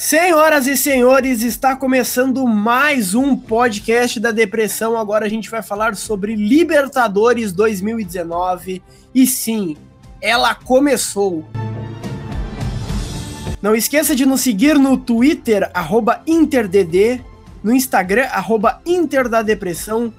Senhoras e senhores, está começando mais um podcast da depressão. Agora a gente vai falar sobre Libertadores 2019. E sim, ela começou. Não esqueça de nos seguir no Twitter, InterDD, no Instagram, arroba Inter da Depressão,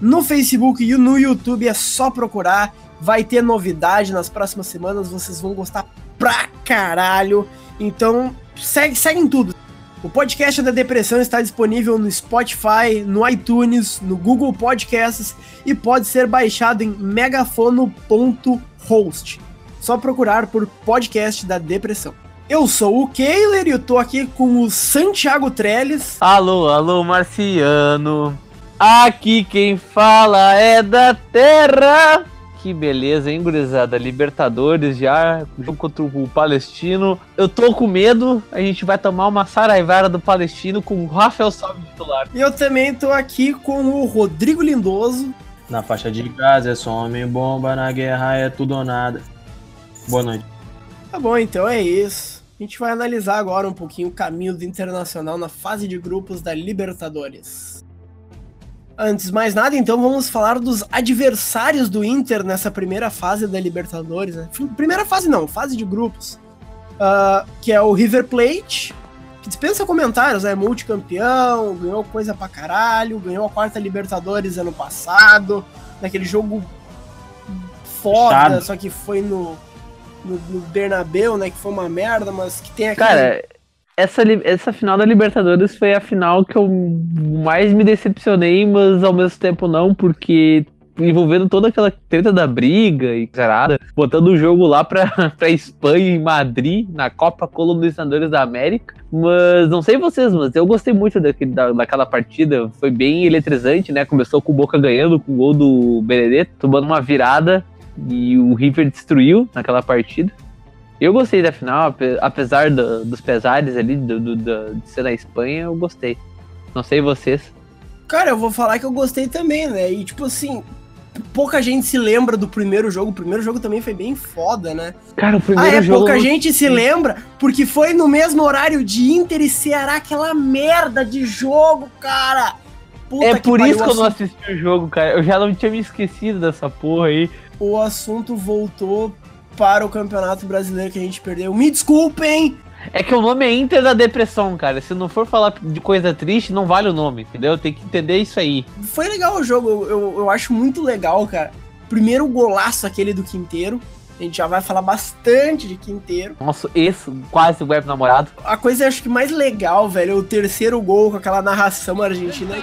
no Facebook e no YouTube é só procurar. Vai ter novidade nas próximas semanas, vocês vão gostar pra caralho. Então, segue, segue em tudo. O podcast da depressão está disponível no Spotify, no iTunes, no Google Podcasts e pode ser baixado em megafono.host. Só procurar por podcast da depressão. Eu sou o Keiler e eu tô aqui com o Santiago Trellis. Alô, alô, Marciano. Aqui quem fala é da Terra. Que beleza, hein, gurizada? Libertadores já, jogo contra o Palestino. Eu tô com medo, a gente vai tomar uma saraivara do Palestino com o Rafael Salve titular. E eu também tô aqui com o Rodrigo Lindoso. Na faixa de casa é só homem bomba, na guerra é tudo ou nada. Boa noite. Tá bom, então é isso. A gente vai analisar agora um pouquinho o caminho do Internacional na fase de grupos da Libertadores. Antes de mais nada, então vamos falar dos adversários do Inter nessa primeira fase da Libertadores. Né? Primeira fase não, fase de grupos. Uh, que é o River Plate, que dispensa comentários, é multicampeão, ganhou coisa pra caralho, ganhou a quarta Libertadores ano passado, naquele jogo foda, só que foi no, no, no Bernabéu, né, que foi uma merda, mas que tem aquele... Cara, essa, essa final da Libertadores foi a final que eu mais me decepcionei, mas ao mesmo tempo não, porque envolvendo toda aquela treta da briga e zerada, botando o jogo lá pra, pra Espanha em Madrid, na Copa Colonizadores da América. Mas não sei vocês, mas eu gostei muito daquele, da, daquela partida. Foi bem eletrizante, né? Começou com o Boca ganhando, com o gol do Benedetto, tomando uma virada. E o River destruiu naquela partida. Eu gostei da final, apesar do, dos pesares ali do, do, do, de ser na Espanha, eu gostei. Não sei vocês. Cara, eu vou falar que eu gostei também, né? E tipo assim, pouca gente se lembra do primeiro jogo. O primeiro jogo também foi bem foda, né? Cara, o primeiro ah, é, jogo. Pouca gente se lembra porque foi no mesmo horário de Inter e Ceará, aquela merda de jogo, cara. Puta é por isso que eu não assisti o jogo, cara. Eu já não tinha me esquecido dessa porra aí. O assunto voltou para o Campeonato Brasileiro que a gente perdeu. Me desculpem! É que o nome é Inter da Depressão, cara. Se não for falar de coisa triste, não vale o nome, entendeu? Tem que entender isso aí. Foi legal o jogo, eu, eu, acho muito legal, cara. Primeiro golaço aquele do Quinteiro. A gente já vai falar bastante de Quinteiro. Nossa, esse quase o web namorado. A coisa acho que mais legal, velho, é o terceiro gol com aquela narração argentina.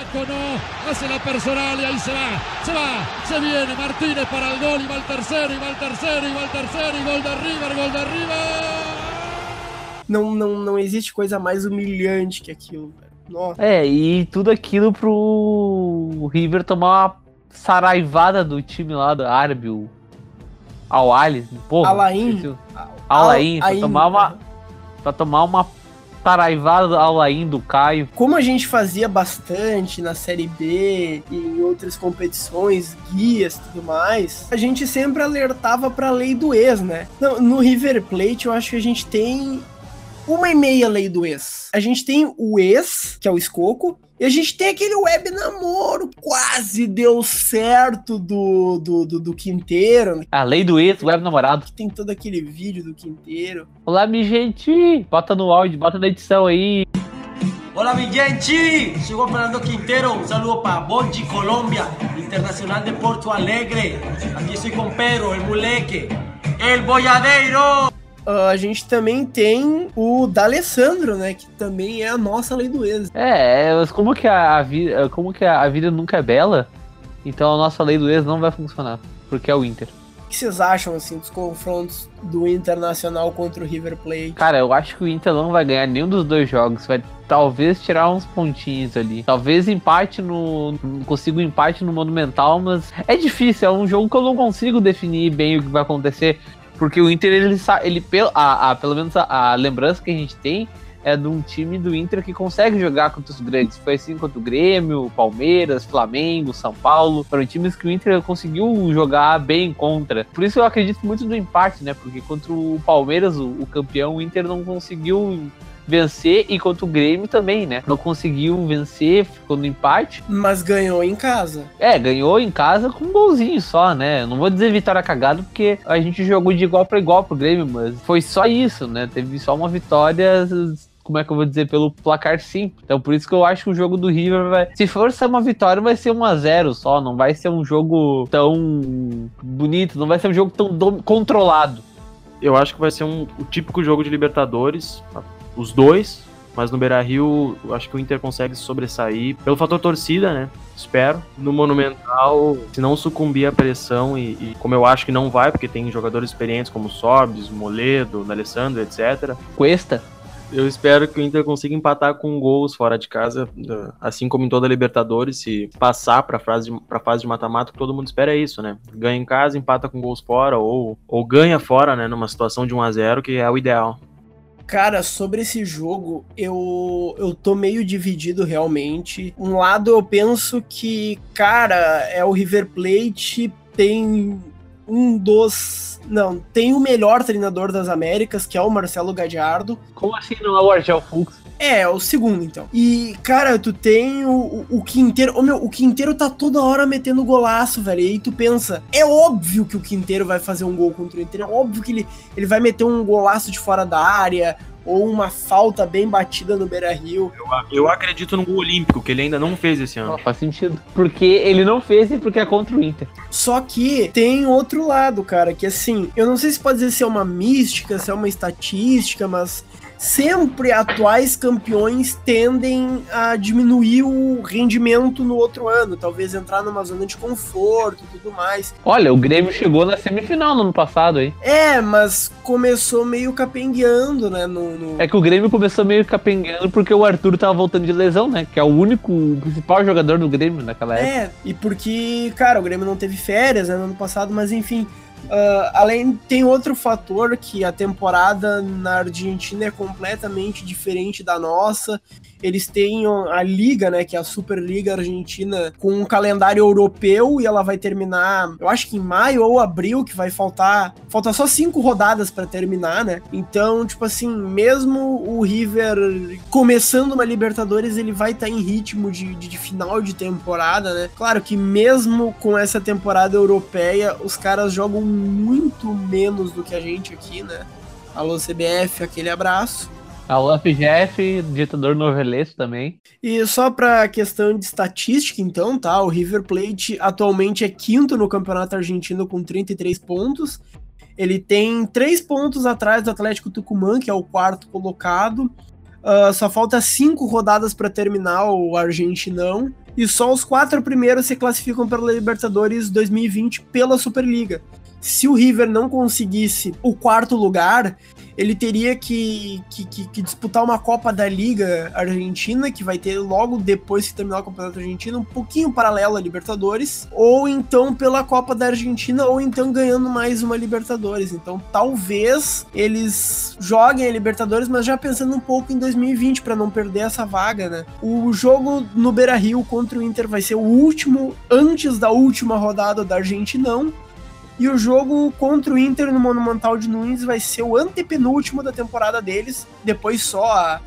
Não, não, não existe coisa mais humilhante que aquilo, velho. Nossa. É, e tudo aquilo pro River tomar uma saraivada do time lá do árabe, o ao Alice, porra. Alain. Alain, pra tomar uma. Pra tomar uma taraivada ao Alain do Caio. Como a gente fazia bastante na Série B e em outras competições, guias e tudo mais, a gente sempre alertava pra lei do ex, né? No, no River Plate, eu acho que a gente tem uma e meia lei do ex. A gente tem o ex, que é o Escoco, e a gente tem aquele web namoro, quase deu certo do, do, do, do Quinteiro. A lei do ex, web namorado. Tem todo aquele vídeo do Quinteiro. Olá, mi gente! Bota no áudio, bota na edição aí. Olá, mi gente! Chegou Fernando Quintero, um saludo para Bondi, Colômbia, Internacional de Porto Alegre. Aqui estou com Pedro, el moleque, el boiadeiro! Uh, a gente também tem o D'Alessandro, né? Que também é a nossa lei do ex. É, mas como que a, a vida, como que a, a, vida nunca é bela, então a nossa lei do ex não vai funcionar, porque é o Inter. O que vocês acham assim dos confrontos do Internacional contra o River Plate? Cara, eu acho que o Inter não vai ganhar nenhum dos dois jogos, vai talvez tirar uns pontinhos ali. Talvez empate no. consiga um empate no Monumental, mas é difícil, é um jogo que eu não consigo definir bem o que vai acontecer. Porque o Inter, ele, ele a, a, pelo menos a, a, lembrança que a gente tem é de um time do Inter que consegue jogar contra os grandes. Foi assim contra o Grêmio, Palmeiras, Flamengo, São Paulo. Foram times que o Inter conseguiu jogar bem contra. Por isso eu acredito muito no empate, né? Porque contra o Palmeiras, o, o campeão, o Inter não conseguiu vencer e contra o Grêmio também, né? Não conseguiu vencer, ficou no empate. Mas ganhou em casa. É, ganhou em casa com um golzinho só, né? Não vou dizer vitória cagada, porque a gente jogou de igual para igual pro Grêmio, mas foi só isso, né? Teve só uma vitória como é que eu vou dizer, pelo placar sim. Então por isso que eu acho que o jogo do River vai. Se for ser uma vitória, vai ser 1 a 0 só. Não vai ser um jogo tão bonito, não vai ser um jogo tão controlado. Eu acho que vai ser um, o típico jogo de Libertadores. Os dois, mas no Beira Rio, acho que o Inter consegue se sobressair pelo fator torcida, né? Espero. No Monumental, se não sucumbir à pressão, e, e como eu acho que não vai, porque tem jogadores experientes como Sobis, Moledo, Alessandro, etc. Cuesta. Eu espero que o Inter consiga empatar com gols fora de casa, assim como em toda a Libertadores, se passar para a fase de, pra fase de mata-mata, todo mundo espera é isso, né? Ganha em casa, empata com gols fora, ou, ou ganha fora, né? Numa situação de 1 a 0 que é o ideal. Cara, sobre esse jogo, eu, eu tô meio dividido realmente. Um lado eu penso que, cara, é o River Plate tem um dos. Não, tem o melhor treinador das Américas, que é o Marcelo Gadiardo. Como assim não é o Argel Fux? É, é o segundo, então. E, cara, tu tem o, o, o Quinteiro. Oh, meu, o Quinteiro tá toda hora metendo golaço, velho. E aí tu pensa, é óbvio que o Quinteiro vai fazer um gol contra o Inter. É óbvio que ele, ele vai meter um golaço de fora da área ou uma falta bem batida no Beira Rio. Eu, eu acredito no gol olímpico, que ele ainda não fez esse ano. Oh, faz sentido. Porque ele não fez e porque é contra o Inter. Só que tem outro lado, cara, que assim, eu não sei se pode dizer se é uma mística, se é uma estatística, mas sempre atuais campeões tendem a diminuir o rendimento no outro ano, talvez entrar numa zona de conforto e tudo mais. Olha, o Grêmio chegou na semifinal no ano passado aí. É, mas começou meio capengueando, né? No, no... É que o Grêmio começou meio capengueando porque o Arthur tava voltando de lesão, né? Que é o único, o principal jogador do Grêmio naquela época. É, e porque, cara, o Grêmio não teve férias né, no ano passado, mas enfim. Uh, além, tem outro fator que a temporada na Argentina é completamente diferente da nossa. Eles têm a Liga, né, que é a Superliga Argentina, com um calendário europeu e ela vai terminar, eu acho que em maio ou abril, que vai faltar. Falta só cinco rodadas para terminar, né? Então, tipo assim, mesmo o River começando uma Libertadores, ele vai estar tá em ritmo de, de, de final de temporada, né? Claro que mesmo com essa temporada europeia, os caras jogam muito menos do que a gente aqui, né? Alô CBF, aquele abraço. Alô FGF, ditador novelesco também. E só para questão de estatística, então, tá? O River Plate atualmente é quinto no Campeonato Argentino com 33 pontos. Ele tem três pontos atrás do Atlético Tucumã, que é o quarto colocado. Uh, só falta cinco rodadas para terminar o Argentinão. E só os quatro primeiros se classificam pela Libertadores 2020 pela Superliga se o River não conseguisse o quarto lugar, ele teria que, que, que, que, disputar uma Copa da Liga Argentina, que vai ter logo depois que terminar o Campeonato Argentino, um pouquinho paralelo à Libertadores, ou então pela Copa da Argentina, ou então ganhando mais uma Libertadores. Então talvez eles joguem a Libertadores, mas já pensando um pouco em 2020 para não perder essa vaga, né? O jogo no Beira Rio contra o Inter vai ser o último antes da última rodada da Argentinão. E o jogo contra o Inter no Monumental de Nunes vai ser o antepenúltimo da temporada deles. Depois só a,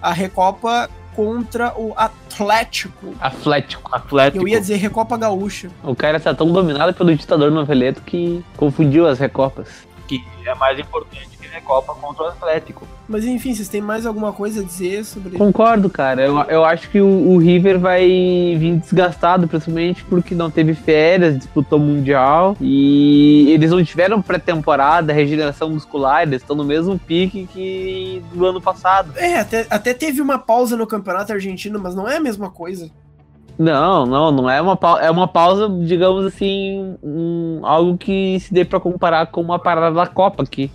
a Recopa contra o Atlético. Atlético. Atlético. Eu ia dizer Recopa Gaúcha. O cara tá tão dominado pelo ditador noveleto que confundiu as Recopas. Que é mais importante Recopa contra o Atlético. Mas enfim, vocês têm mais alguma coisa a dizer sobre. Concordo, cara. Eu, eu acho que o, o River vai vir desgastado, principalmente porque não teve férias, disputou Mundial e eles não tiveram pré-temporada, regeneração muscular, eles estão no mesmo pique que do ano passado. É, até, até teve uma pausa no campeonato argentino, mas não é a mesma coisa. Não, não, não é uma pausa, é uma pausa, digamos assim, um, algo que se dê para comparar com uma parada da Copa aqui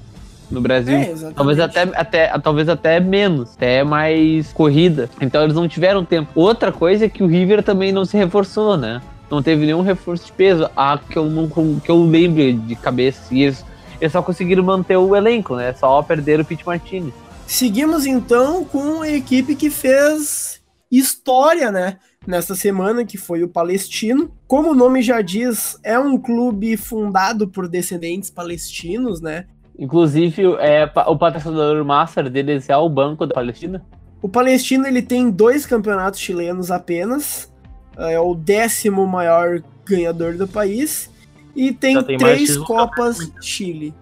no Brasil. É, talvez até, até, talvez até menos, até mais corrida. Então eles não tiveram tempo. Outra coisa é que o River também não se reforçou, né? Não teve nenhum reforço de peso. Ah, que eu não que eu lembre de cabeça. E eles, eles só conseguiram manter o elenco, né? Só perder o Pete Martinez. Seguimos então com a equipe que fez história, né? Nesta semana, que foi o Palestino. Como o nome já diz, é um clube fundado por descendentes palestinos, né? Inclusive, é, o patrocinador master deles é o Banco da Palestina. O Palestino ele tem dois campeonatos chilenos apenas. É o décimo maior ganhador do país. E tem, tem três Copas Chile.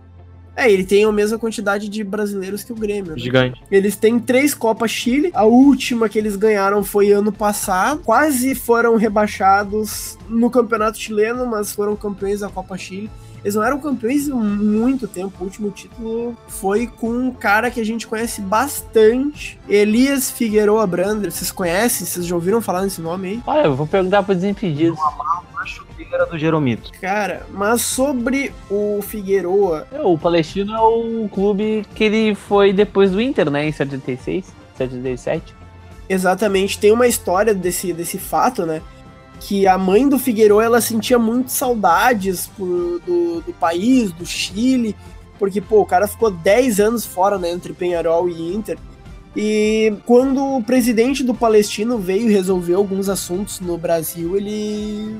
É, ele tem a mesma quantidade de brasileiros que o Grêmio. Né? Gigante. Eles têm três Copas Chile. A última que eles ganharam foi ano passado. Quase foram rebaixados no Campeonato Chileno, mas foram campeões da Copa Chile. Eles não eram campeões há muito tempo. O último título foi com um cara que a gente conhece bastante, Elias Figueroa Brander. Vocês conhecem? Vocês já ouviram falar nesse nome aí? Olha, eu vou perguntar para os Desimpedidos. Era do Jeromito. Cara, mas sobre o Figueroa. É, o Palestino é o clube que ele foi depois do Inter, né? Em 76, 77. Exatamente. Tem uma história desse, desse fato, né? Que a mãe do Figueiredo ela sentia muito saudades por, do, do país, do Chile, porque pô, o cara ficou 10 anos fora, né, entre Penharol e Inter. E quando o presidente do Palestino veio resolver alguns assuntos no Brasil, ele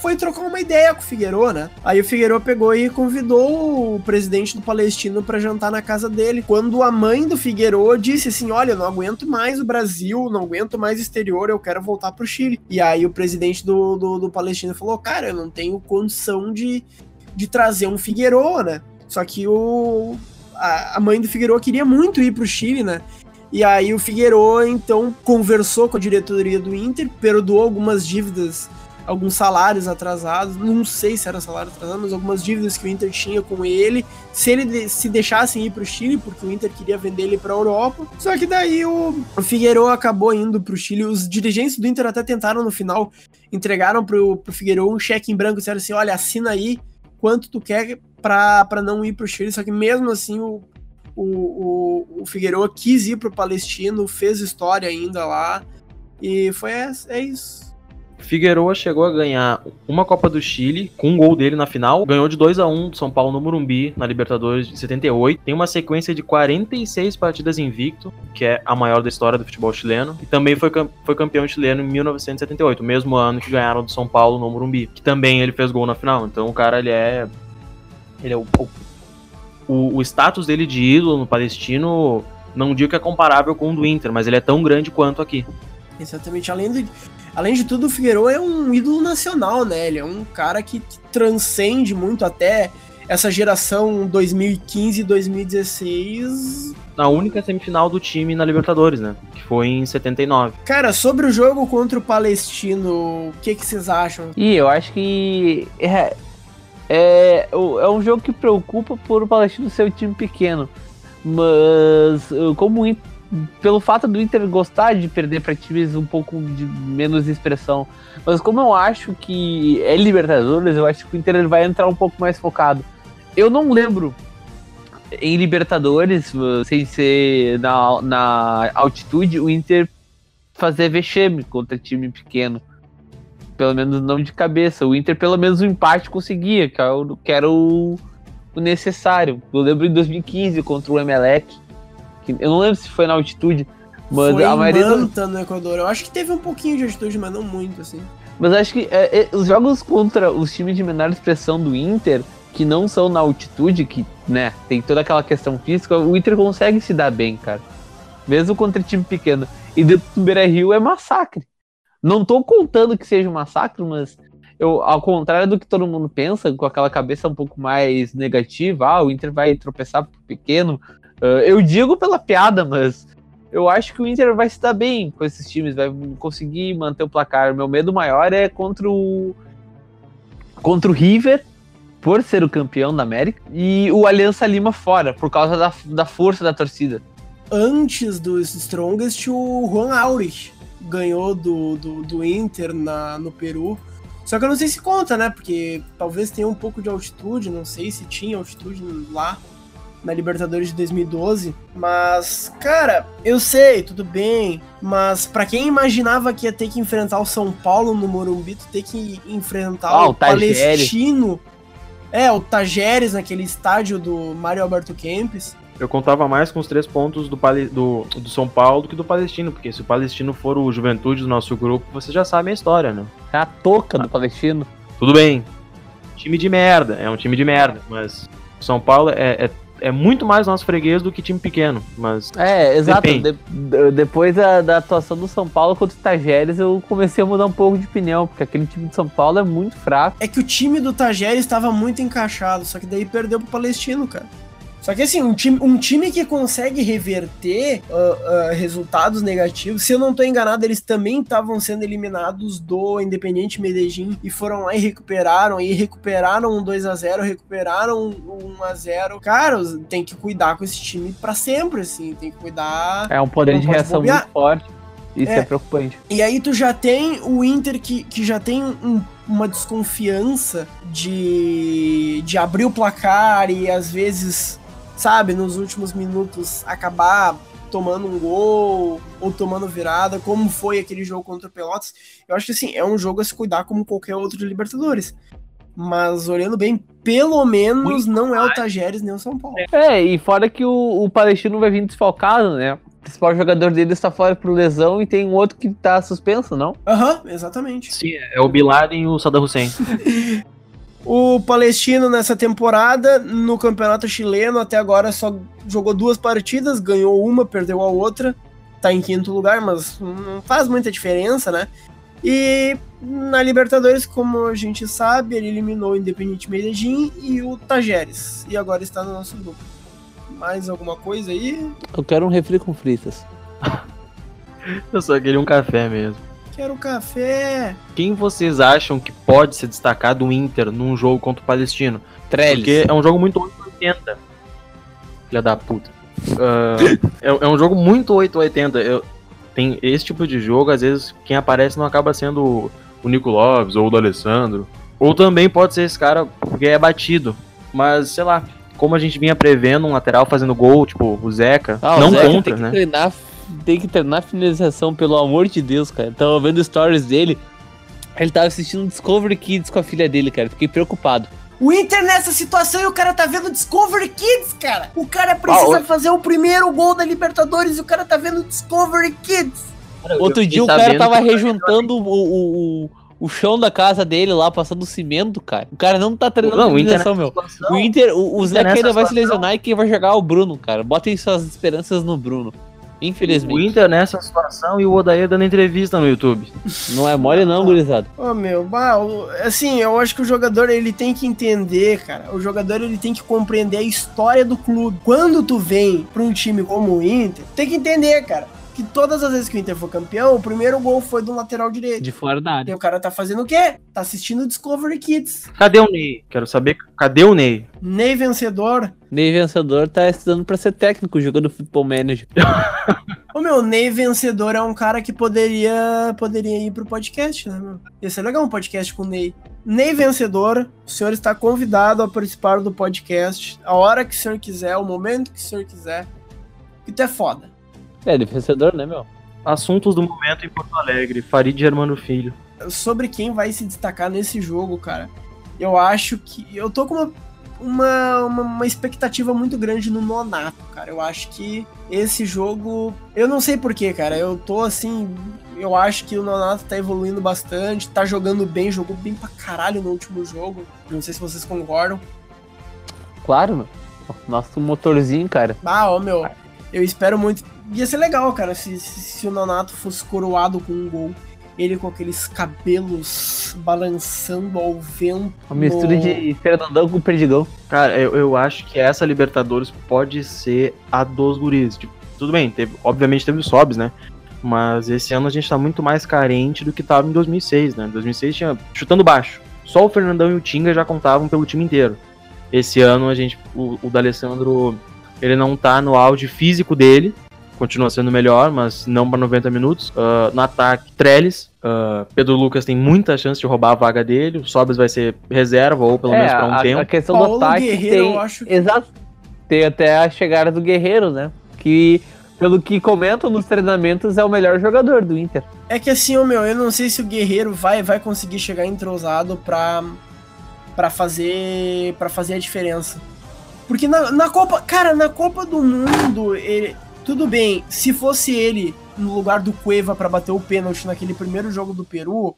foi trocar uma ideia com o Figueiredo, né? Aí o Figueiredo pegou e convidou o presidente do Palestino para jantar na casa dele. Quando a mãe do Figueiredo disse assim: Olha, não aguento mais o Brasil, não aguento mais o exterior, eu quero voltar pro Chile. E aí o presidente do, do, do Palestino falou: Cara, eu não tenho condição de, de trazer um Figueiredo, né? Só que o, a, a mãe do Figueiredo queria muito ir pro Chile, né? E aí o Figueiredo então conversou com a diretoria do Inter, perdoou algumas dívidas alguns salários atrasados, não sei se era salário atrasado, mas algumas dívidas que o Inter tinha com ele, se ele se deixassem ir para o Chile, porque o Inter queria vender ele para a Europa. Só que daí o, Figueiredo acabou indo para o Chile. Os dirigentes do Inter até tentaram no final, entregaram para o Figueiredo um cheque em branco, disseram assim: olha, assina aí quanto tu quer para não ir para o Chile. Só que mesmo assim o, o, o, o Figueiredo quis ir para o Palestino, fez história ainda lá. E foi é, é isso. Figueroa chegou a ganhar uma Copa do Chile com um gol dele na final. Ganhou de 2 a 1 do São Paulo no Morumbi na Libertadores de 78. Tem uma sequência de 46 partidas invicto, que é a maior da história do futebol chileno. E também foi, foi campeão chileno em 1978, mesmo ano que ganharam do São Paulo no Morumbi, que também ele fez gol na final. Então o cara ele é ele é o, o, o status dele de ídolo no Palestino, não digo que é comparável com o do Inter, mas ele é tão grande quanto aqui. Exatamente, além de Além de tudo, o Figueiredo é um ídolo nacional, né? Ele é um cara que transcende muito até essa geração 2015 e 2016. Na única semifinal do time na Libertadores, né? Que foi em 79. Cara, sobre o jogo contra o Palestino, o que, que vocês acham? E eu acho que é, é, é um jogo que preocupa por o Palestino ser um time pequeno. Mas como o pelo fato do Inter gostar de perder para times um pouco de menos expressão. Mas como eu acho que é Libertadores, eu acho que o Inter vai entrar um pouco mais focado. Eu não lembro em Libertadores, sem ser na, na altitude, o Inter fazer vexame contra time pequeno. Pelo menos não de cabeça. O Inter, pelo menos, o um empate conseguia, que era o, que era o, o necessário. Eu lembro em 2015 contra o Emelec eu não lembro se foi na altitude, mas foi a maioria. Manta no Equador. Eu acho que teve um pouquinho de altitude, mas não muito, assim. Mas acho que é, é, os jogos contra os times de menor expressão do Inter, que não são na altitude, que, né, tem toda aquela questão física, o Inter consegue se dar bem, cara. Mesmo contra time pequeno. E do Beira Rio é massacre. Não tô contando que seja um massacre, mas eu, ao contrário do que todo mundo pensa, com aquela cabeça um pouco mais negativa, ah, o Inter vai tropeçar pro pequeno, Uh, eu digo pela piada, mas eu acho que o Inter vai se dar bem com esses times, vai conseguir manter o placar. Meu medo maior é contra o contra o River, por ser o campeão da América, e o Aliança Lima fora, por causa da, da força da torcida. Antes dos Strongest, o Juan Aurich ganhou do, do, do Inter na, no Peru. Só que eu não sei se conta, né? Porque talvez tenha um pouco de altitude, não sei se tinha altitude lá na Libertadores de 2012. Mas, cara, eu sei, tudo bem. Mas para quem imaginava que ia ter que enfrentar o São Paulo no Morumbi, tu ter que enfrentar ah, o, o Palestino. É, o Tajeres naquele estádio do Mário Alberto Kempes. Eu contava mais com os três pontos do, do, do São Paulo do que do Palestino, porque se o Palestino for o Juventude do nosso grupo, você já sabe a história, né? É a toca do Palestino. Tudo bem. Time de merda, é um time de merda, mas São Paulo é, é, é muito mais nosso freguês do que time pequeno, mas É, exato. De- depois da, da atuação do São Paulo contra o Tajeres, eu comecei a mudar um pouco de opinião, porque aquele time de São Paulo é muito fraco. É que o time do Tajeres estava muito encaixado, só que daí perdeu pro Palestino, cara. Só que assim, um time, um time que consegue reverter ah, ah, resultados negativos, se eu não tô enganado, eles também estavam sendo eliminados do Independiente Medellín e foram lá e recuperaram, e recuperaram um 2 a 0 recuperaram um 1 a 0 Cara, tem que cuidar com esse time pra sempre, assim, tem que cuidar É um poder de reação bobear. muito forte. Isso é, É. preocupante. E aí tu já tem o Inter que, que já tem um- uma desconfiança de, de abrir o placar e às vezes, sabe, nos últimos minutos acabar tomando um gol ou tomando virada, como foi aquele jogo contra o Pelotas. Eu acho que assim, é um jogo a se cuidar como qualquer outro de Libertadores. Mas olhando bem, pelo menos não é o Tajeres nem o São Paulo. É, e fora que o, o Palestino vai vir desfalcado, né? O principal jogador dele está fora por lesão e tem um outro que tá suspenso, não? Aham, exatamente. sim, é o Bin Laden e o Saddam Hussein. O Palestino nessa temporada, no campeonato chileno, até agora só jogou duas partidas, ganhou uma, perdeu a outra, tá em quinto lugar, mas não faz muita diferença, né? E na Libertadores, como a gente sabe, ele eliminou o Independiente Medellín e o Tajeres, e agora está no nosso grupo. Mais alguma coisa aí? Eu quero um refri com fritas. Eu só queria um café mesmo. Quero café. Quem vocês acham que pode se destacar do Inter num jogo contra o Palestino? Trellis. Porque é um jogo muito 880. Filha da puta. Ah, é, é um jogo muito 880. Eu, tem esse tipo de jogo, às vezes quem aparece não acaba sendo o- o Nico Lopes ou o do Alessandro. Ou também pode ser esse cara porque é batido. Mas, sei lá, como a gente vinha prevendo um lateral fazendo gol, tipo o Zeca, Ah, o não Zeca contra, tem que né? Treinar, tem que treinar a finalização, pelo amor de Deus, cara. Tava vendo stories dele. Ele tava assistindo Discovery Kids com a filha dele, cara. Fiquei preocupado. O Inter nessa situação e o cara tá vendo Discovery Kids, cara. O cara precisa Ah, fazer o primeiro gol da Libertadores e o cara tá vendo Discovery Kids. Outro dia o cara tava que- rejuntando o, o, o, o chão da casa dele lá, passando cimento, cara. O cara não tá treinando Não, o Inter finalização, meu. situação- O Inter, o, o Zeca nessa ainda vai se lesionar e quem vai jogar é o Bruno, cara. Botem suas esperanças no Bruno. O Infelizmente. Inter nessa situação e o Odair dando entrevista no YouTube. Não é mole não, gurizada. Ô meu, bah, o- assim, eu acho que o jogador ele tem que entender, cara. O jogador ele tem que compreender a história do clube. Quando tu vem pra um time como o Inter, tem que entender, cara, que todas as vezes que o Inter for campeão, o primeiro gol foi do lateral direito. De fora da E área. o cara tá fazendo o quê? Tá assistindo Discovery Kids. Cadê o Ney? Quero saber, cadê o Ney? Ney vencedor. Ney Vencedor tá estudando pra ser técnico, jogando futebol manager. Ô meu, Ney vencedor é um cara que poderia poderia ir pro podcast, né, meu? Ia ser legal um podcast com o Ney. Ney vencedor, o senhor está convidado a participar do podcast a hora que o senhor quiser, o momento que o senhor quiser. Que tu é foda. É, ele é vencedor, né, meu? Assuntos do momento em Porto Alegre. Farid Germano Filho. Sobre quem vai se destacar nesse jogo, cara. Eu acho que. Eu tô com uma, uma, uma, uma expectativa muito grande no Nonato, cara. Eu acho que esse jogo. Eu não sei porquê, cara. Eu tô assim. Eu acho que o Nonato tá evoluindo bastante, tá jogando bem, jogou bem pra caralho no último jogo. Não sei se vocês concordam. Claro, meu. Nosso motorzinho, cara. Ah, ó, meu. Eu espero muito. Ia ser legal, cara, se, se, se o Nonato fosse coroado com um gol. Ele com aqueles cabelos balançando ao vento. Uma mistura de Fernandão com Perdigão. Cara, eu, eu acho que essa Libertadores pode ser a dos guris. Tipo, tudo bem, teve, obviamente teve os sobs, né? Mas esse ano a gente tá muito mais carente do que tava em 2006, né? Em 2006 tinha chutando baixo. Só o Fernandão e o Tinga já contavam pelo time inteiro. Esse ano a gente, o, o D'Alessandro, ele não tá no auge físico dele. Continua sendo melhor, mas não para 90 minutos. Ah, no ataque, Trellis. Ah, Pedro Lucas tem muita chance de roubar a vaga dele. O Sobes vai ser reserva ou pelo menos para um É, a, tempo. a questão Paulo do ataque Guerreiro, tem... eu acho que- Exato. Tem até a chegada do Guerreiro, né? Que, pelo que comentam nos treinamentos, é o melhor jogador do Inter. É que assim, ô meu, eu não sei se o Guerreiro vai, vai conseguir chegar entrosado pra, pra fazer para fazer a diferença. Porque na, na Copa, cara, na Copa do Mundo, ele, tudo bem, se fosse ele no lugar do Cueva pra bater o pênalti naquele primeiro jogo do Peru,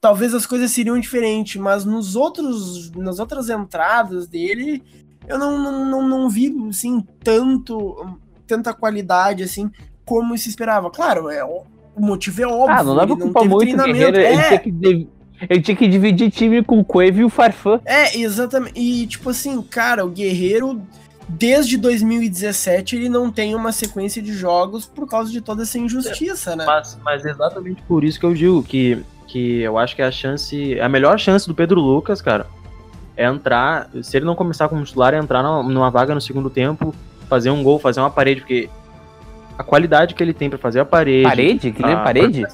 talvez as coisas seriam diferentes, mas nos outros nas outras entradas dele, eu não, não, não, não vi, assim, tanto, tanta qualidade, assim, como se esperava. Claro, é, o motivo é óbvio. Ah, não dá pra ele culpar teve muito Guerreiro. Ele, É, tinha que ele tinha que dividir time com o Cueve e o Farfã. é, exatamente. E, tipo assim, cara, o Guerreiro, desde 2017, ele não tem uma sequência de jogos por causa de toda essa injustiça, né? Mas, mas é exatamente por isso que eu digo que, que eu acho que a chance. A melhor chance do Pedro Lucas, cara, é entrar. Se ele não começar como titular, é entrar numa, numa vaga no segundo tempo, fazer um gol, fazer uma parede, porque a qualidade que ele tem pra fazer a parede. Parede? Que nem Ah, parede?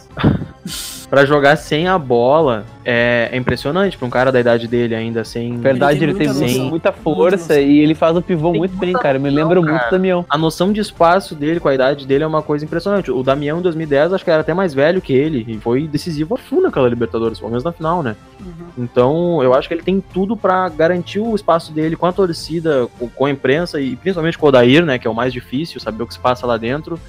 Pra jogar sem a bola é, é impressionante pra um cara da idade dele ainda, sem. Verdade, Ele ele tem tem, muita muita, noção. muita Muita força noção. e ele faz o pivô Tem muito bem, muita cara. Me noção, lembra muito do Damião. A noção de espaço dele com a idade dele é uma coisa impressionante. O Damião em 2010 acho que era até mais velho que ele e foi decisivo a full naquela Libertadores, pelo menos na final, né? Uhum. Então, eu acho que ele tem tudo pra garantir o espaço dele com a torcida, com- com a imprensa e principalmente com o Odair, né, que é o mais difícil, saber o que se passa lá dentro,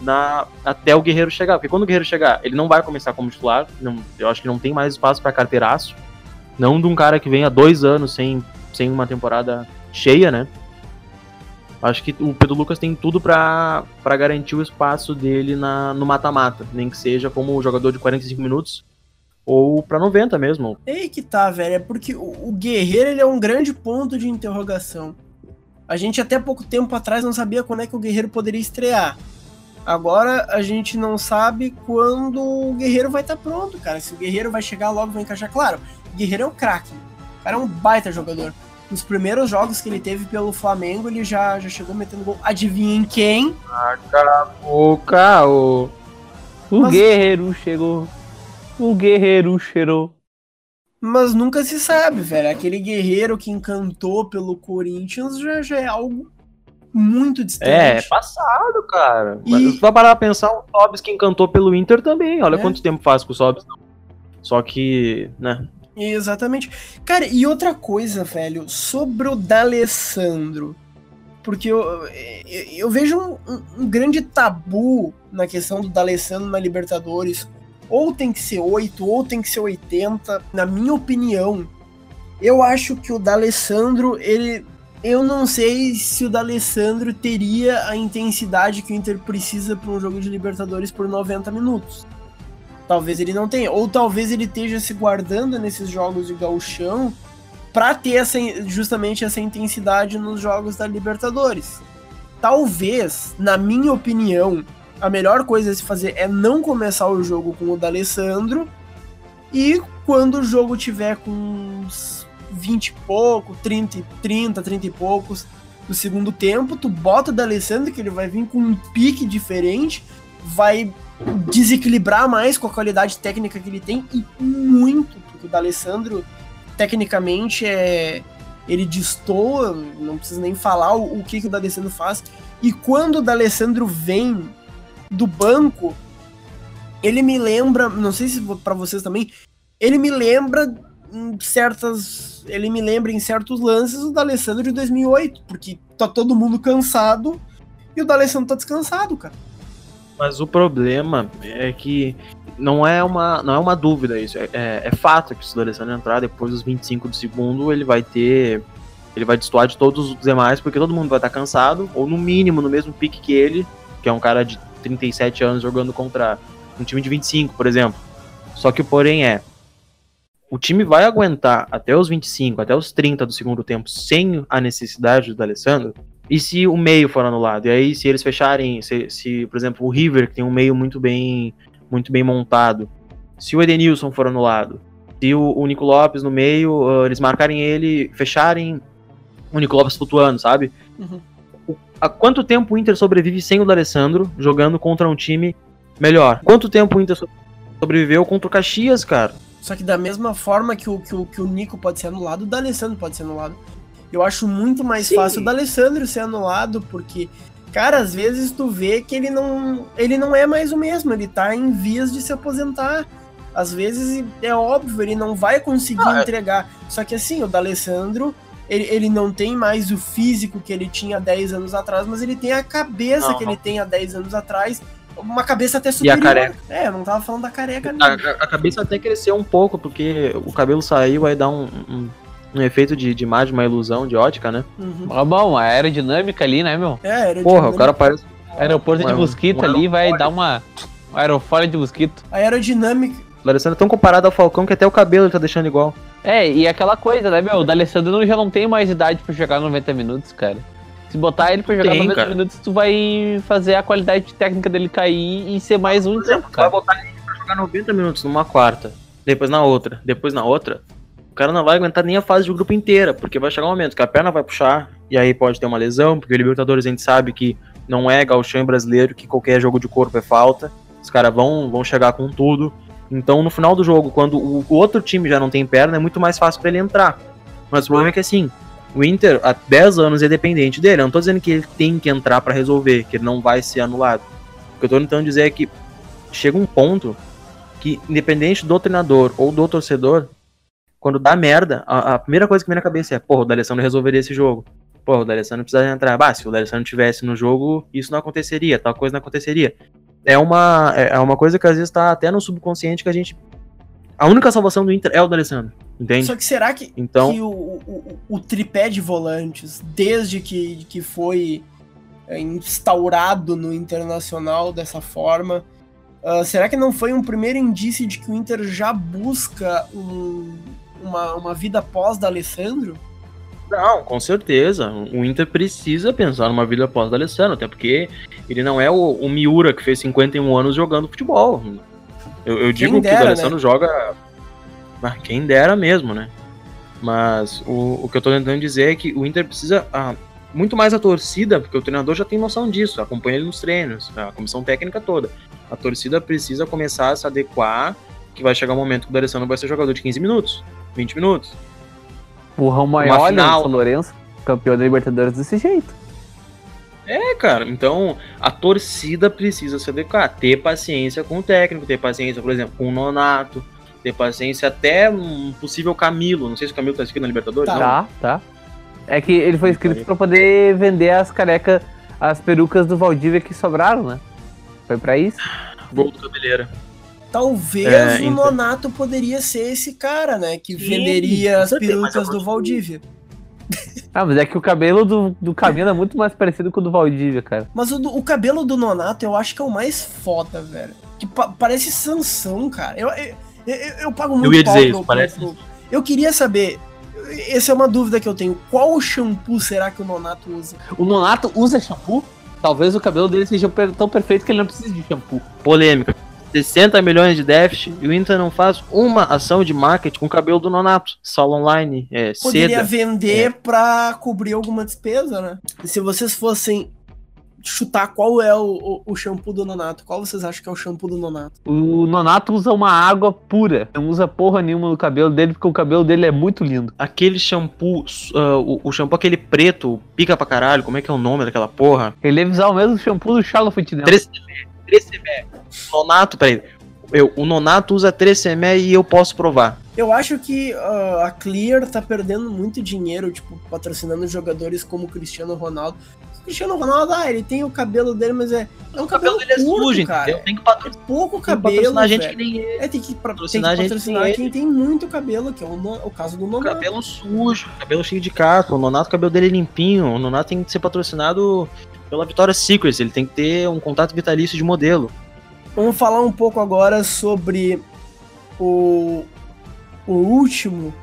na, até o Guerreiro chegar. Porque quando o Guerreiro chegar, ele não vai começar como titular, não- eu acho que não tem mais espaço pra carteiraço. Não de um cara que vem há dois anos sem, sem uma temporada cheia, né? Acho que o Pedro Lucas tem tudo pra garantir o espaço dele na, no mata-mata, nem que seja como jogador de 45 minutos ou pra 90 mesmo. É que tá, velho. É porque o, o Guerreiro ele é um grande ponto de interrogação. A gente até pouco tempo atrás não sabia quando é que o Guerreiro poderia estrear. Agora a gente não sabe quando o Guerreiro vai estar pronto, cara. Se o Guerreiro vai chegar logo, vai encaixar. Claro, o Guerreiro é um craque. O cara é um baita jogador. Nos primeiros jogos que ele teve pelo Flamengo, ele já, já chegou metendo gol. Adivinhem quem? O carro. O Mas- guerreiro chegou. O guerreiro cheirou. Mas nunca se sabe, velho. Aquele guerreiro que encantou pelo Corinthians já, já é algo muito distante. É, é passado, cara. E- Mas vai parar pra pensar, o Sobs que encantou pelo Inter também. Olha É. quanto tempo faz com o Sobs. Só que, né? Exatamente. Cara, e outra coisa, velho, sobre o D'Alessandro. Porque eu, eu, eu vejo um, um- um grande tabu na questão do D'Alessandro na Libertadores. Ou tem que ser 8, ou tem que ser 80. Na minha opinião, eu acho que o D'Alessandro, ele. Eu não sei se o D'Alessandro teria a intensidade que o Inter precisa para um jogo de Libertadores por 90 minutos. Talvez ele não tenha. Ou talvez ele esteja se guardando nesses jogos de gauchão para ter essa, justamente essa intensidade nos jogos da Libertadores. Talvez, na minha opinião, a melhor coisa a se fazer é não começar o jogo com o D'Alessandro e quando o jogo tiver com uns 20 e pouco, 30, e- 30, 30 e poucos do segundo tempo, tu bota o D'Alessandro que ele vai vir com um pique diferente, vai desequilibrar mais com a qualidade técnica que ele tem e muito, porque o D'Alessandro tecnicamente é ele destoa, não precisa nem falar o, o que, que o D'Alessandro faz. E quando o D'Alessandro vem do banco, ele me lembra, não sei se para vocês também, ele me lembra em certas, ele me lembra em certos lances o D'Alessandro de 2008, porque tá todo mundo cansado e o D'Alessandro tá descansado, cara. Mas o problema é que não é uma, não é uma dúvida isso. É, é, é fato que se o Alessandro entrar depois dos 25 do segundo, ele vai ter. Ele vai destoar de todos os demais, porque todo mundo vai estar cansado, ou no mínimo no mesmo pique que ele, que é um cara de 37 anos jogando contra um time de 25, por exemplo. Só que o porém é. O time vai aguentar até os 25, até os 30 do segundo tempo sem a necessidade do Alessandro? E se o meio for anulado? E aí, se eles fecharem, se, se, por exemplo, o River, que tem um meio muito bem, muito bem montado, se o Edenilson for anulado, se o, o Nico Lopes no meio, ah, eles marcarem ele, fecharem o Nico Lopes flutuando, sabe? Uhum. O- há quanto tempo o Inter sobrevive sem o D'Alessandro jogando contra um time melhor? Quanto tempo o Inter so- sobreviveu contra o Caxias, cara? Só que da mesma forma que o, que o, que o Nico pode ser anulado, o D'Alessandro pode ser anulado. Eu acho muito mais Sim. fácil o D'Alessandro ser anulado, porque, cara, às vezes tu vê que ele não, ele não é mais o mesmo, ele tá em vias de se aposentar. Às vezes é óbvio, ele não vai conseguir Ah, é. entregar. Só que assim, o D'Alessandro, ele, ele não tem mais o físico que ele tinha 10 anos atrás, mas ele tem a cabeça Não, que não. ele tem há 10 anos atrás. Uma cabeça até superior. careca? É, eu não tava falando da careca, A, não. a- a cabeça até cresceu um pouco, porque o cabelo saiu, aí dá um, um, um efeito de, de imagem, uma ilusão de ótica, né? Uhum. Ah, bom, a aerodinâmica ali, né, meu? É, era Porra, o cara parece. Aeroporto de Um- mosquito um ali vai dar uma. Um aerofólio de mosquito. A aerodinâmica. O D'Alessandro é tão comparado ao Falcão que até o cabelo ele tá deixando igual. É, e aquela coisa, né, meu? O D'Alessandro já não tem mais idade pra jogar 90 minutos, cara. Se botar ele pra jogar Tem, 90 cara. minutos, tu vai fazer a qualidade técnica dele cair e ser mais um em campo, Vai cara. botar ele pra jogar 90 minutos numa quarta, depois na outra, depois na outra. O cara não vai aguentar nem a fase de grupo inteira, porque vai chegar um momento que a perna vai puxar, e aí pode ter uma lesão, porque o Libertadores a gente sabe que não é gauchão brasileiro, que qualquer jogo de corpo é falta. Os caras vão, vão chegar com tudo. Então, no final do jogo, quando o, o outro time já não tem perna, é muito mais fácil pra ele entrar. Mas o problema é que assim, o Inter há 10 anos é dependente dele. Eu não tô dizendo que ele tem que entrar pra resolver, que ele não vai ser anulado. O que eu tô tentando dizer é que chega um ponto que, independente do treinador ou do torcedor, quando dá merda, a, a primeira coisa que vem na cabeça é, porra, o D'Alessandro resolveria esse jogo. Porra, o D'Alessandro precisa entrar. Bah, se o D'Alessandro tivesse no jogo, isso não aconteceria, tal coisa não aconteceria. É uma, é é uma coisa que às vezes tá até no subconsciente que a gente... A única salvação do Inter é o D'Alessandro, entende? Só que será que, Então- que o, o, o tripé de volantes, desde que, que foi é, instaurado no Internacional dessa forma, ah, será que não foi um primeiro indício de que o Inter já busca um- uma, uma vida pós da Alessandro? Não, com certeza. O Inter precisa pensar numa vida após o Alessandro, até porque ele não é o, o Miura que fez 51 anos jogando futebol. Eu, eu digo que dera, o né? Alessandro joga. Ah, quem dera mesmo, né? Mas o, o que eu tô tentando dizer é que o Inter precisa. ah, muito mais a torcida, porque o treinador já tem noção disso, acompanha ele nos treinos, a comissão técnica toda. A torcida precisa começar a se adequar, que vai chegar um momento que o D'Alessandro vai ser jogador de 15 minutos, 20 minutos. O maior, o São Lourenço, campeão da Libertadores desse jeito. É, cara, então a torcida precisa se adequar, ter paciência com o técnico, ter paciência, por exemplo, com o Nonato, ter paciência até um possível Camilo. Não sei se o Camilo tá escrito na Libertadores. Tá. não? Tá, tá. É que ele foi escrito pra poder vender as carecas, as perucas do Valdívia que sobraram, né? Foi pra isso. Gol do Cabeleira. Talvez É, o Inter. Nonato poderia ser esse cara, né? Que Sim, venderia as perucas do Valdívia. Ah, mas é que o cabelo do, do Camilo é muito mais parecido com o do Valdívia, cara. Mas o, do- o cabelo do Nonato eu acho que é o mais foda, velho. Que pa- parece Sansão, cara. Eu, eu, eu, eu pago muito ia pau dizer pro- isso, parece pro- Eu queria saber, essa é uma dúvida que eu tenho. Qual shampoo será que o Nonato usa? O Nonato usa shampoo? Talvez o cabelo dele seja tão perfeito que ele não precise de shampoo. Polêmica. 60 milhões de déficit e o Inter não faz uma ação de marketing com o cabelo do Nonato. Sala online, é, Poderia seda. vender pra cobrir alguma despesa, né? E se vocês fossem chutar qual é o, o, o shampoo do Nonato, qual vocês acham que é o shampoo do Nonato? O Nonato usa uma água pura. Não usa porra nenhuma no cabelo dele, porque o cabelo dele é muito lindo. Aquele shampoo, ah, o, o shampoo aquele preto, pica pra caralho, como é que é o nome daquela porra? Ele deve usar o mesmo shampoo do Charlotte Futebol. 3CM, 3CM. Nonato, peraí. Eu, o Nonato usa 3CM e eu posso provar. Eu acho que ah, a Clear tá perdendo muito dinheiro, tipo, patrocinando jogadores como o Cristiano Ronaldo. O Cristiano Ronaldo, ah, ele tem o cabelo dele, mas é, é um O cabelo cabelo, dele é curto, sujo, cara. entendeu? Tem que patrocinar, É pouco tem que cabelo, patrocinar gente que nem ele. É, tem que, pra- tem que Patrocinar patrocinar quem tem muito cabelo, que é o, no- o caso do Nonato. Cabelo sujo, cabelo cheio de casco. O Nonato, o cabelo dele é limpinho. O Nonato tem que ser patrocinado pela Victoria's Secret. Ele tem que ter um contato vitalício de modelo. Vamos falar um pouco agora sobre o, o último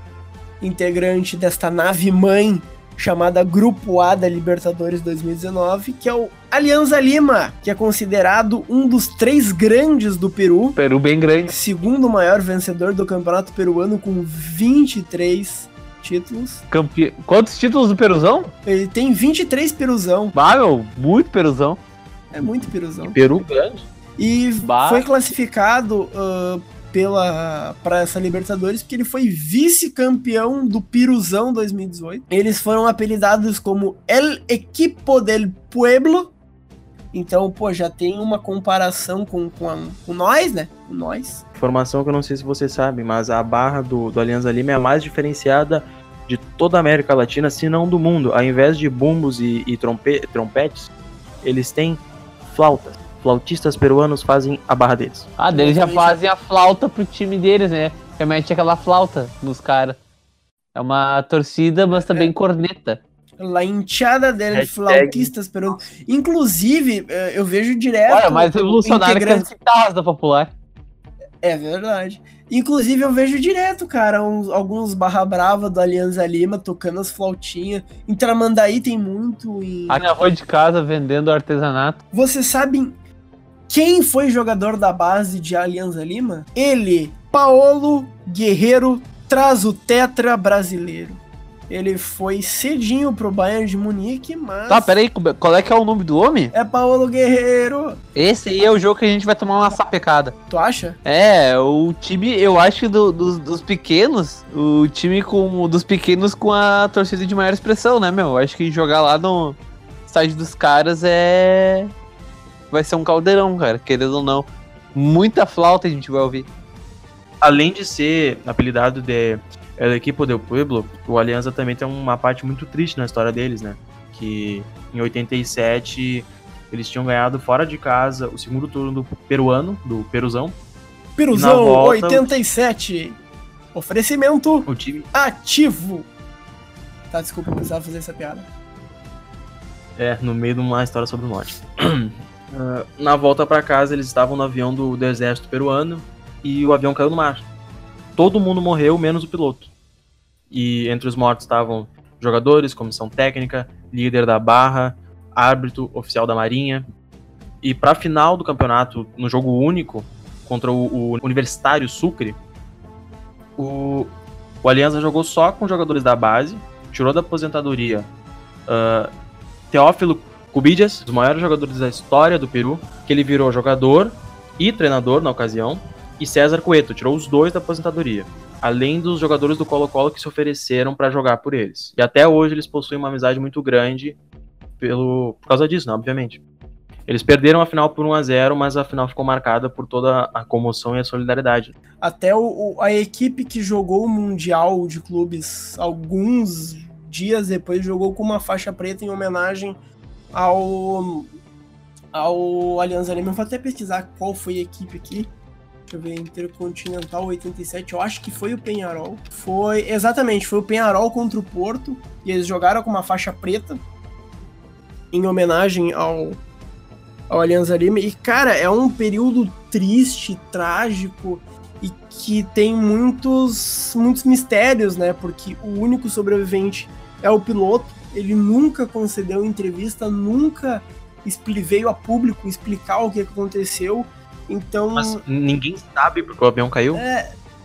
integrante desta nave mãe chamada Grupo A da Libertadores 2019, que é o Alianza Lima, que é considerado um dos três grandes do Peru, Peru bem grande. segundo maior vencedor do campeonato peruano com 23 títulos. Campe... Quantos títulos do Peruzão? Ele tem 23 peruzão, Bah, meu, muito Peruzão. é muito peruzão. Peru grande. E Bah. foi classificado ah, pela para essa Libertadores porque ele foi vice-campeão do Piruzão 2018. Eles foram apelidados como El Equipo del Pueblo. Então, pô, já tem uma comparação com, com, a- com nós, né? Com nós. Informação que eu não sei se você sabe, mas a barra do, do Alianza Lima é a mais diferenciada de toda a América Latina, se não do mundo. Ao invés de bumbos e, e trompe- trompetes, eles têm flautas. Flautistas peruanos fazem a barra deles. Ah, deles já fazem a flauta pro time deles, né? Que mete aquela flauta nos caras. É uma torcida, mas também corneta. La hinchada del Hashtag. flautistas peruano. Inclusive, eh, eu vejo direto. Olha, mais revolucionário que as guitarras da Popular. É verdade. Inclusive, eu vejo direto, cara, uns- alguns barra brava do Alianza Lima tocando as flautinhas. Em Tramandaí tem muito. Em... A minha avó de casa vendendo artesanato. Vocês sabem quem foi jogador da base de Alianza Lima? Ele, Paolo Guerreiro, traz o tetra brasileiro. Ele foi cedinho pro Bayern de Munique, mas Tá, peraí, qual é que é o nome do homem? é Paolo Guerreiro. Esse aí é o jogo que a gente vai tomar uma sapecada. Tu acha? É, o time, eu acho que do- dos, dos pequenos, o time com dos pequenos com a torcida de maior expressão, né, meu? Eu acho que jogar lá no estádio dos caras é. Vai ser um caldeirão, cara, querendo ou não. Muita flauta a gente vai ouvir. Além de ser apelidado de El Equipo del Pueblo, o Alianza também tem uma parte muito triste na história deles, né? Que em 87 eles tinham ganhado fora de casa o segundo turno do peruano, do Peruzão. Piruzão Na volta- 87. Oferecimento O time ativo. Tá, desculpa, eu precisava fazer essa piada. É, no meio de uma história sobre o norte. Ah, na volta pra casa, eles estavam no avião do, do exército peruano e o avião caiu no mar. Todo mundo morreu, menos o piloto. E entre os mortos estavam jogadores, comissão técnica, líder da barra, árbitro, oficial da marinha. E pra final do campeonato, no jogo único, contra o, o Universitário Sucre, o, o Aliança jogou só com jogadores da base, tirou da aposentadoria ah, Teófilo Cubillas, um dos maiores jogadores da história do Peru, que ele virou jogador e treinador na ocasião, e César Cueto, tirou os dois da aposentadoria, além dos jogadores do Colo-Colo que se ofereceram para jogar por eles. E até hoje eles possuem uma amizade muito grande pelo por causa disso, né, obviamente. Eles perderam a final por 1 a 0, mas a final ficou marcada por toda a comoção e a solidariedade. Até o, a equipe que jogou o Mundial de Clubes alguns dias depois jogou com uma faixa preta em homenagem ao, ao Alianza Lima. Vou até pesquisar qual foi a equipe aqui. Deixa eu ver, Intercontinental 87, eu acho que foi o Penharol. Foi, exatamente, foi o Penharol contra o Porto. E eles jogaram com uma faixa preta em homenagem ao, ao Alianza Lima. E, cara, é um período triste, trágico e que tem muitos, muitos mistérios, né? Porque o único sobrevivente é o piloto. Ele nunca concedeu entrevista, nunca veio a público explicar o que aconteceu. Então, Mas ninguém sabe porque o avião caiu.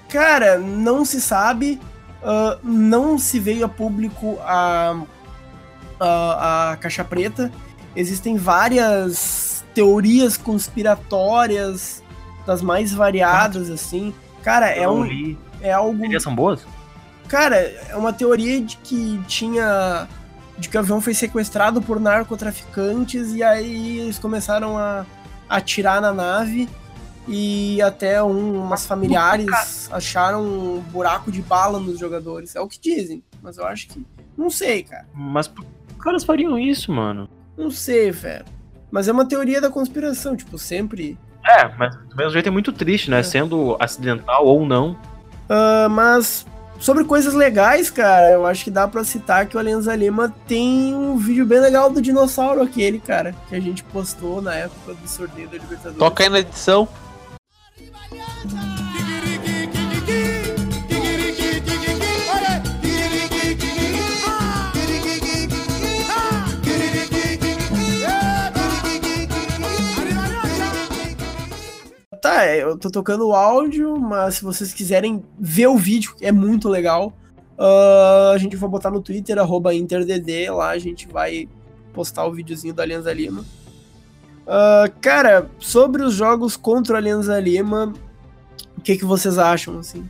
cara, não se sabe, ah, não se veio a público a, a, a caixa preta. Existem várias teorias conspiratórias das mais variadas, assim. Cara, é, Eu não um, li. é algo Teorias são boas? Cara, é uma teoria de que tinha. de que o avião foi sequestrado por narcotraficantes e aí eles começaram a atirar na nave e até um, umas familiares acharam um buraco de bala nos jogadores. É o que dizem, mas eu acho que. Não sei, cara. Mas por que os caras fariam isso, mano? Não sei, velho. Mas é uma teoria da conspiração, tipo, sempre. É, mas do mesmo jeito é muito triste, né? É. Sendo acidental ou não. Ah, mas sobre coisas legais, cara, eu acho que dá pra citar que o Alianza Lima tem um vídeo bem legal do dinossauro aquele, cara, que a gente postou na época do sorteio da Libertadores. Toca aí na edição. É, eu tô tocando o áudio, mas se vocês quiserem ver o vídeo, é muito legal. ah, a gente vai botar no Twitter, arroba InterDD, lá a gente vai postar o videozinho da Alianza Lima. Ah, cara, sobre os jogos contra o Alianza Lima, o que, que vocês acham, assim?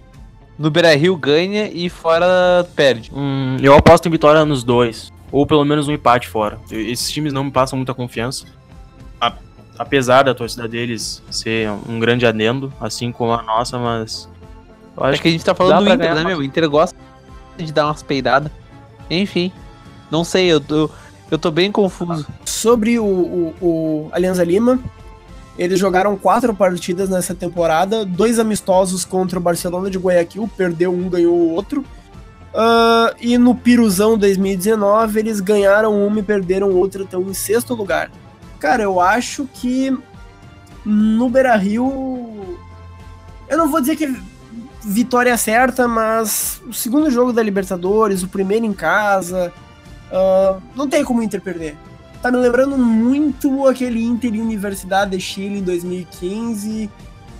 No Beira Rio ganha e fora perde. Hum, eu aposto em vitória nos dois. Ou pelo menos um empate fora. Esses times não me passam muita confiança. A- apesar da torcida deles ser um grande adendo, assim como a nossa, mas. Eu Acho acho que a gente tá falando do pra Inter, ganhar né, meu? O Inter gosta de dar umas peidadas. Enfim. Não sei, eu tô, eu tô bem confuso. Sobre o, o, o Alianza Lima, eles jogaram quatro partidas nessa temporada, dois amistosos contra o Barcelona de Guayaquil, perdeu um, ganhou o outro. Uh, e no Piruzão 2019 eles ganharam uma e perderam outra, estão em sexto lugar. Cara, eu acho que no Beira Rio. Eu não vou dizer que vitória certa, mas o segundo jogo da Libertadores, o primeiro em casa, uh, não tem como o Inter perder. Tá me lembrando muito aquele Inter Universidade de Chile em 2015,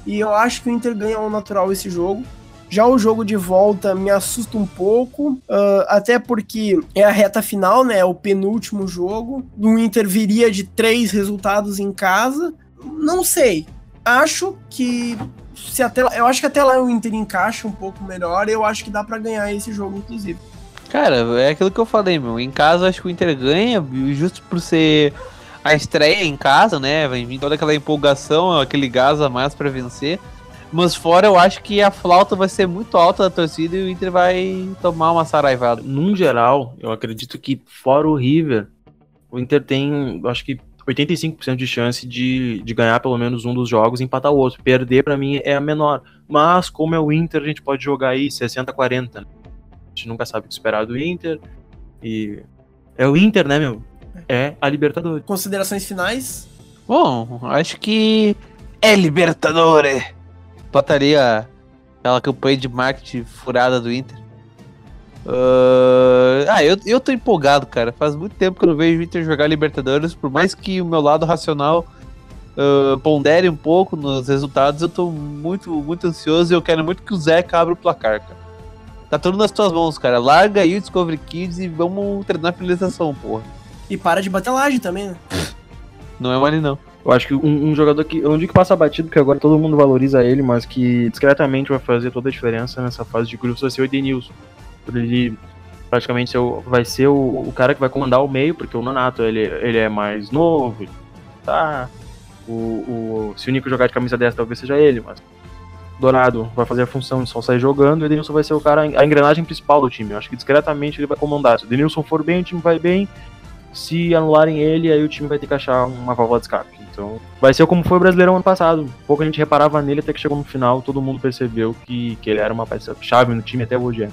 e eu acho que o Inter ganha ao natural esse jogo. Já o jogo de volta me assusta um pouco, uh, até porque é a reta final, né? É o penúltimo jogo. O Inter viria de três resultados em casa. Não sei. Acho que se até eu acho que até lá o Inter encaixa um pouco melhor. Eu acho que dá para ganhar esse jogo, inclusive. Cara, é aquilo que eu falei, meu. Em casa, acho que o Inter ganha, justo por ser a estreia em casa, né? Vem toda aquela empolgação, aquele gás a mais para vencer. Mas fora, eu acho que a flauta vai ser muito alta da torcida e o Inter vai tomar uma saraivada. Num geral, eu acredito que fora o River, o Inter tem, acho que 85% de chance de, de ganhar pelo menos um dos jogos e empatar o outro. Perder, para mim, é a menor. Mas, como é o Inter, a gente pode jogar aí 60-40. Né? A gente nunca sabe o que esperar do Inter. E. É o Inter, né, meu? É a Libertadores. Considerações finais? Bom, acho que. É Libertadores! Botaria aquela campanha de marketing furada do Inter. Uh... Ah, eu, eu tô empolgado, cara. Faz muito tempo que eu não vejo o Inter jogar Libertadores, por mais que o meu lado racional uh, pondere um pouco nos resultados, eu tô muito, muito ansioso e eu quero muito que o Zeca abra o placar, cara. Tá tudo nas tuas mãos, cara. Larga aí o Discovery Kids e vamos treinar a finalização, porra. E para de bater laje também, né? Não é mole, não. Eu acho que um, um, jogador que. Eu não digo que passa batido, porque agora todo mundo valoriza ele, mas que discretamente vai fazer toda a diferença nessa fase de grupos vai ser o Edenilson ele praticamente o, vai ser o, o, cara que vai comandar o meio, porque o Nonato ele, ele é mais novo, tá? O, o, se o Nico jogar de camisa 10, talvez seja ele, mas Dourado vai fazer a função de só sair jogando e o Edenilson vai ser o cara, a engrenagem principal do time. Eu acho que discretamente ele vai comandar. Se o Edenilson for bem, o time vai bem. Se anularem ele, aí o time vai ter que achar uma válvula de escape. Então, vai ser como foi o Brasileirão ano passado. Pouco a gente reparava nele até que chegou no final, todo mundo percebeu que, que ele era uma peça-chave no time até hoje. É.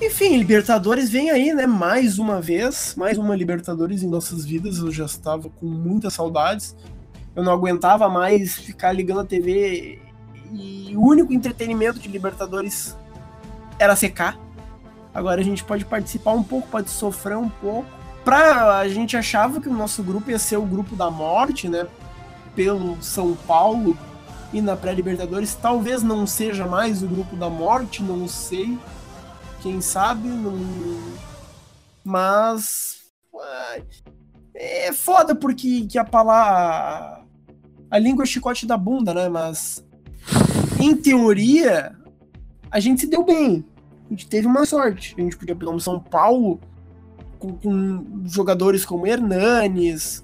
Enfim, Libertadores vem aí, né? Mais uma vez, mais uma Libertadores em nossas vidas. Eu já estava com muitas saudades. Eu não aguentava mais ficar ligando a TV e o único entretenimento de Libertadores era secar. Agora a gente pode participar um pouco, pode sofrer um pouco. Pra, a gente achava que o nosso grupo ia ser o grupo da morte, né? Pelo São Paulo e na pré-Libertadores. Talvez não seja mais o grupo da morte, não sei quem sabe, não... mas é foda porque que a palavra a língua é chicote da bunda, né? Mas em teoria a gente se deu bem, a gente teve uma sorte, a gente podia pegar um São Paulo com, com jogadores como Hernanes,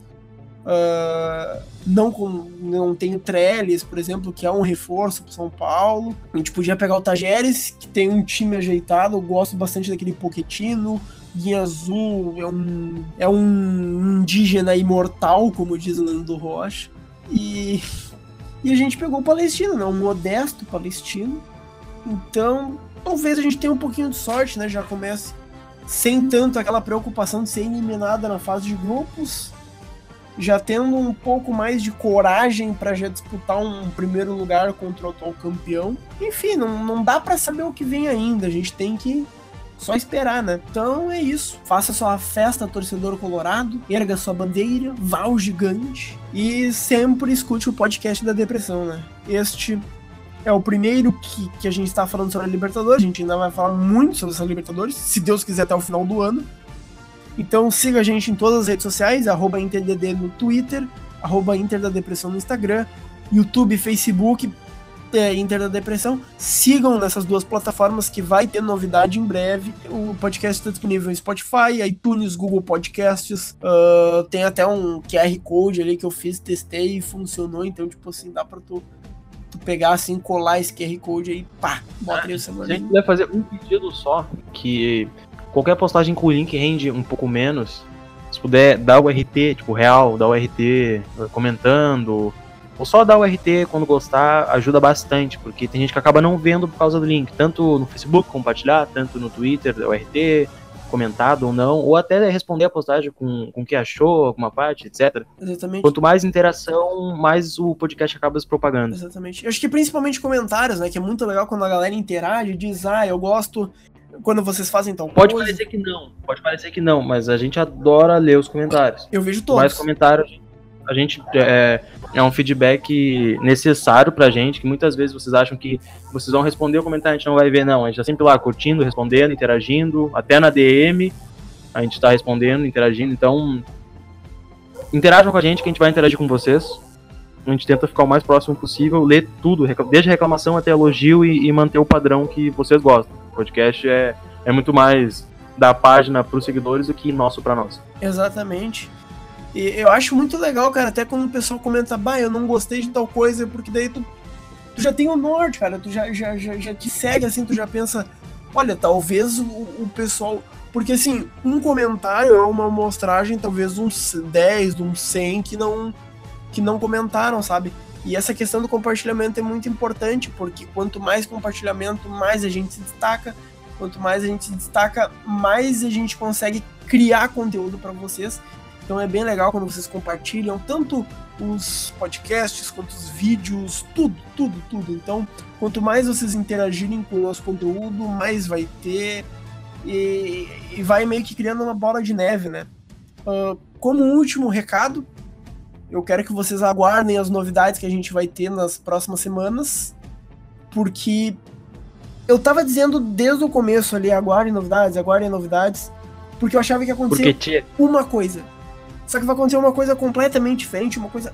Uh, não, com, não tem o Trellis, por exemplo, que é um reforço para São Paulo. A gente podia pegar o Tajeres, que tem um time ajeitado. Eu gosto bastante daquele Poquetino. Guinha Azul é um, é um indígena imortal, como diz o Nando Rocha. E, e a gente pegou o Palestino, né? Um modesto Palestino. Então, talvez a gente tenha um pouquinho de sorte, né? Já comece sem tanto aquela preocupação de ser eliminada na fase de grupos já tendo um pouco mais de coragem para já disputar um primeiro lugar contra o atual campeão. Enfim, não, não dá para saber o que vem ainda, a gente tem que só esperar, né? Então é isso. Faça sua festa, torcedor colorado, erga sua bandeira, vá ao gigante e sempre escute o podcast da depressão, né? Este é o primeiro que, que a gente está falando sobre a Libertadores. A gente ainda vai falar muito sobre essa Libertadores, se Deus quiser, até o final do ano. Então siga a gente em todas as redes sociais, arroba InterDD no Twitter, arroba Inter da Depressão no Instagram, YouTube, Facebook, é, Inter da Depressão. Sigam nessas duas plataformas que vai ter novidade em breve. O podcast está disponível em Spotify, iTunes, Google Podcasts. Uh, tem até um QR Code ali que eu fiz, testei e funcionou. Então, tipo assim, dá tu, tu pegar assim, colar esse QR Code aí, pá, bota ali o celular. Se a gente puder fazer um pedido só, que qualquer postagem com o link rende um pouco menos. Se puder dar o RT, tipo, real, dar o RT comentando, ou só dar o RT quando gostar ajuda bastante, porque tem gente que acaba não vendo por causa do link, tanto no Facebook compartilhar, tanto no Twitter, o RT, comentado ou não, ou até responder a postagem com, com o que achou, alguma parte, etc. Exatamente. Quanto mais interação, mais o podcast acaba se propagando. Exatamente. Eu acho que principalmente comentários, né? Que é muito legal quando a galera interage e diz, ah, eu gosto quando vocês fazem tal Pode coisa. parecer que não, pode parecer que não, mas a gente adora ler os comentários. Eu vejo Mais todos. comentários, a gente é, é um feedback necessário pra gente, que muitas vezes vocês acham que vocês vão responder o comentário, a gente não vai ver, não. A gente tá sempre lá curtindo, respondendo, interagindo, até na DM a gente tá respondendo, interagindo, então interajam com a gente que a gente vai interagir com vocês. A gente tenta ficar o mais próximo possível, ler tudo, desde reclamação até elogio e, e manter o padrão que vocês gostam. O podcast é, é muito mais da página pros seguidores do que nosso pra nós. Exatamente. E eu acho muito legal, cara, até quando o pessoal comenta, bah, eu não gostei de tal coisa, porque daí tu, tu já tem o norte, cara, tu já, já, já, já te segue assim, tu já pensa, olha, talvez o, o pessoal. Porque assim, um comentário é uma amostragem, talvez uns 10, uns 100 que não, que não comentaram, sabe? E essa questão do compartilhamento é muito importante, porque quanto mais compartilhamento, mais a gente se destaca. Quanto mais a gente se destaca, mais a gente consegue criar conteúdo para vocês. Então é bem legal quando vocês compartilham tanto os podcasts quanto os vídeos, tudo, tudo, tudo. Então, quanto mais vocês interagirem com o nosso conteúdo, mais vai ter e, e vai meio que criando uma bola de neve, né? Ah, como último recado, eu quero que vocês aguardem as novidades que a gente vai ter nas próximas semanas, porque eu tava dizendo desde o começo ali, aguardem novidades, aguardem novidades, porque eu achava que ia acontecer uma coisa. Só que vai acontecer uma coisa completamente diferente, uma coisa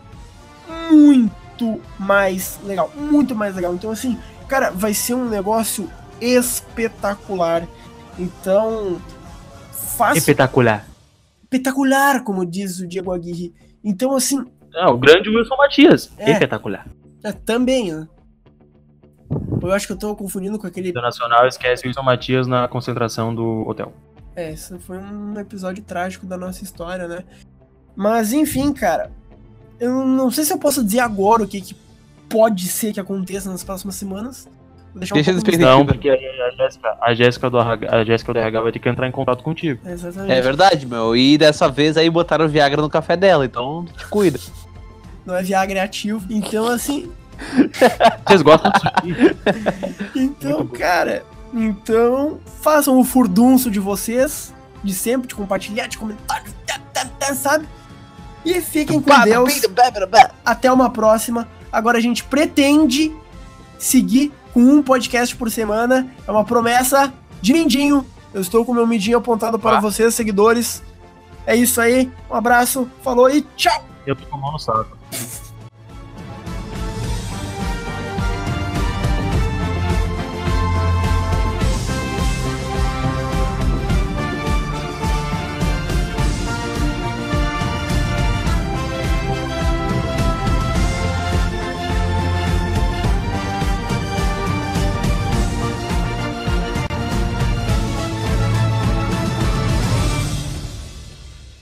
muito mais legal, muito mais legal. Então assim, cara, vai ser um negócio espetacular. Então, faça espetacular. espetacular, como diz o Diego Aguirre. Então assim, Ah, o grande Wilson Matias. É. Espetacular. é, também, né? Eu acho que eu tô confundindo com aquele. Internacional esquece Wilson Matias na concentração do hotel. É, esse foi um episódio trágico da nossa história, né? Mas enfim, cara, eu não sei se eu posso dizer agora o que, que pode ser que aconteça nas próximas semanas. Vou deixar um Deixa pouco. Não, porque a a Jéssica, a Jéssica do RH, a Jéssica do RH vai ter que entrar em contato contigo. Exatamente. É verdade, meu. E dessa vez aí botaram Viagra no café dela, então te cuida. Não é Viagra é ativo. Então, assim. Vocês gostam disso? Então, cara. Então, façam o furdunço de vocês. De sempre, de compartilhar, de comentar, sabe? E fiquem com Deus. Até uma próxima. Agora a gente pretende seguir com um podcast por semana. É uma promessa de mindinho. Eu estou com o meu mindinho apontado para Ah. vocês, seguidores. É isso aí. Um abraço, falou e tchau! Eu tô com a mão no saco.